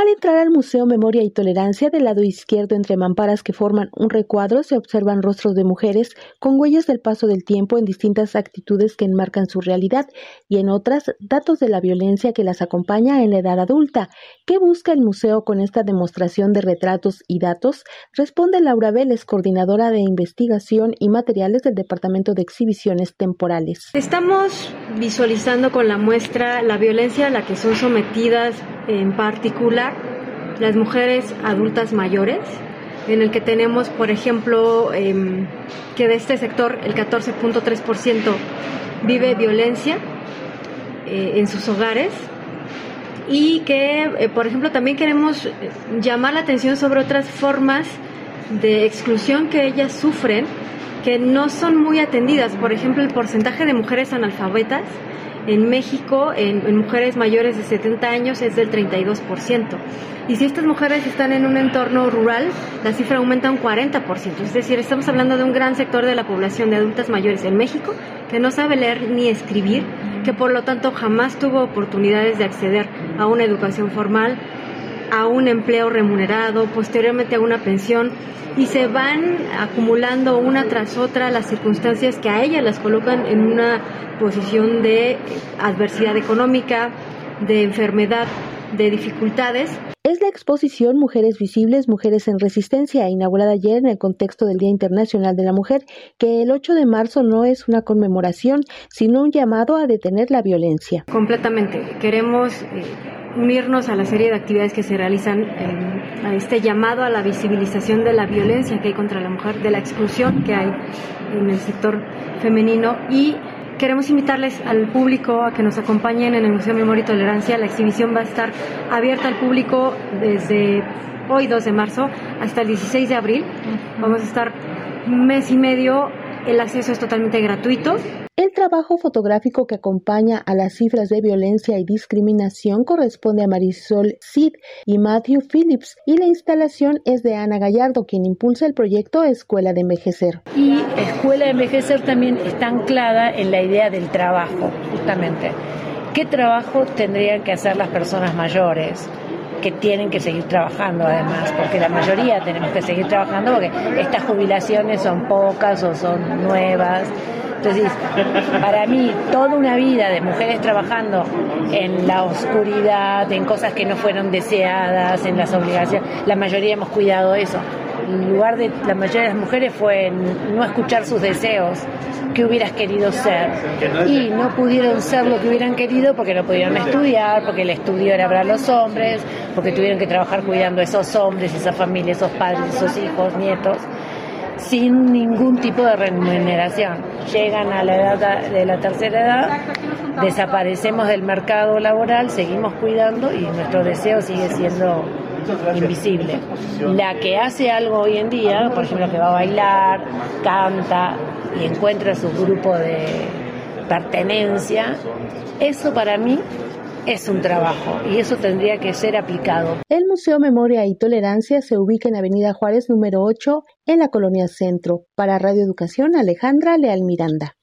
Al entrar al Museo Memoria y Tolerancia del lado izquierdo entre mamparas que forman un recuadro se observan rostros de mujeres con huellas del paso del tiempo en distintas actitudes que enmarcan su realidad y en otras datos de la violencia que las acompaña en la edad adulta. ¿Qué busca el museo con esta demostración de retratos y datos? Responde Laura Vélez, coordinadora de investigación y materiales del Departamento de Exhibiciones Temporales. Estamos visualizando con la muestra la violencia a la que son sometidas en particular las mujeres adultas mayores, en el que tenemos, por ejemplo, em, que de este sector el 14.3% vive violencia eh, en sus hogares y que, eh, por ejemplo, también queremos llamar la atención sobre otras formas de exclusión que ellas sufren que no son muy atendidas. Por ejemplo, el porcentaje de mujeres analfabetas en México, en, mujeres mayores de 70 años, es del 32%. Y si estas mujeres están en un entorno rural, la cifra aumenta un 40%. Es decir, estamos hablando de un gran sector de la población de adultas mayores en México que no sabe leer ni escribir, que por lo tanto jamás tuvo oportunidades de acceder a una educación formal, a un empleo remunerado, posteriormente a una pensión y se van acumulando una tras otra las circunstancias que a ellas las colocan en una posición de adversidad económica, de enfermedad, de dificultades. Es la exposición Mujeres Visibles, Mujeres en Resistencia, inaugurada ayer en el contexto del Día Internacional de la Mujer, que el 8 de marzo no es una conmemoración, sino un llamado a detener la violencia. Completamente. Queremos eh, unirnos a la serie de actividades que se realizan a este llamado a la visibilización de la violencia que hay contra la mujer, de la exclusión que hay en el sector femenino y queremos invitarles al público a que nos acompañen en el Museo Memoria y Tolerancia. La exhibición va a estar abierta al público desde hoy 2 de marzo hasta el 16 de abril. Vamos a estar mes y medio el acceso es totalmente gratuito. El trabajo fotográfico que acompaña a las cifras de violencia y discriminación corresponde a Marisol Cid y Matthew Phillips y la instalación es de Ana Gallardo, quien impulsa el proyecto Escuela de Envejecer. Y Escuela de Envejecer también está anclada en la idea del trabajo, justamente. ¿Qué trabajo tendrían que hacer las personas mayores? que tienen que seguir trabajando además, porque la mayoría tenemos que seguir trabajando porque estas jubilaciones son pocas o son nuevas. Entonces, para mí, toda una vida de mujeres trabajando en la oscuridad, en cosas que no fueron deseadas, en las obligaciones, la mayoría hemos cuidado eso en lugar de la mayoría de las mujeres fue no escuchar sus deseos, que hubieras querido ser. Y no pudieron ser lo que hubieran querido porque no pudieron estudiar, porque el estudio era para los hombres, porque tuvieron que trabajar cuidando a esos hombres, esa familia, esos padres, esos hijos, nietos sin ningún tipo de remuneración. Llegan a la edad de la tercera edad, desaparecemos del mercado laboral, seguimos cuidando y nuestro deseo sigue siendo invisible. La que hace algo hoy en día, por ejemplo, que va a bailar, canta y encuentra su grupo de pertenencia, eso para mí es un trabajo y eso tendría que ser aplicado. El Museo Memoria y Tolerancia se ubica en Avenida Juárez número 8 en la Colonia Centro. Para Radio Educación, Alejandra Leal Miranda.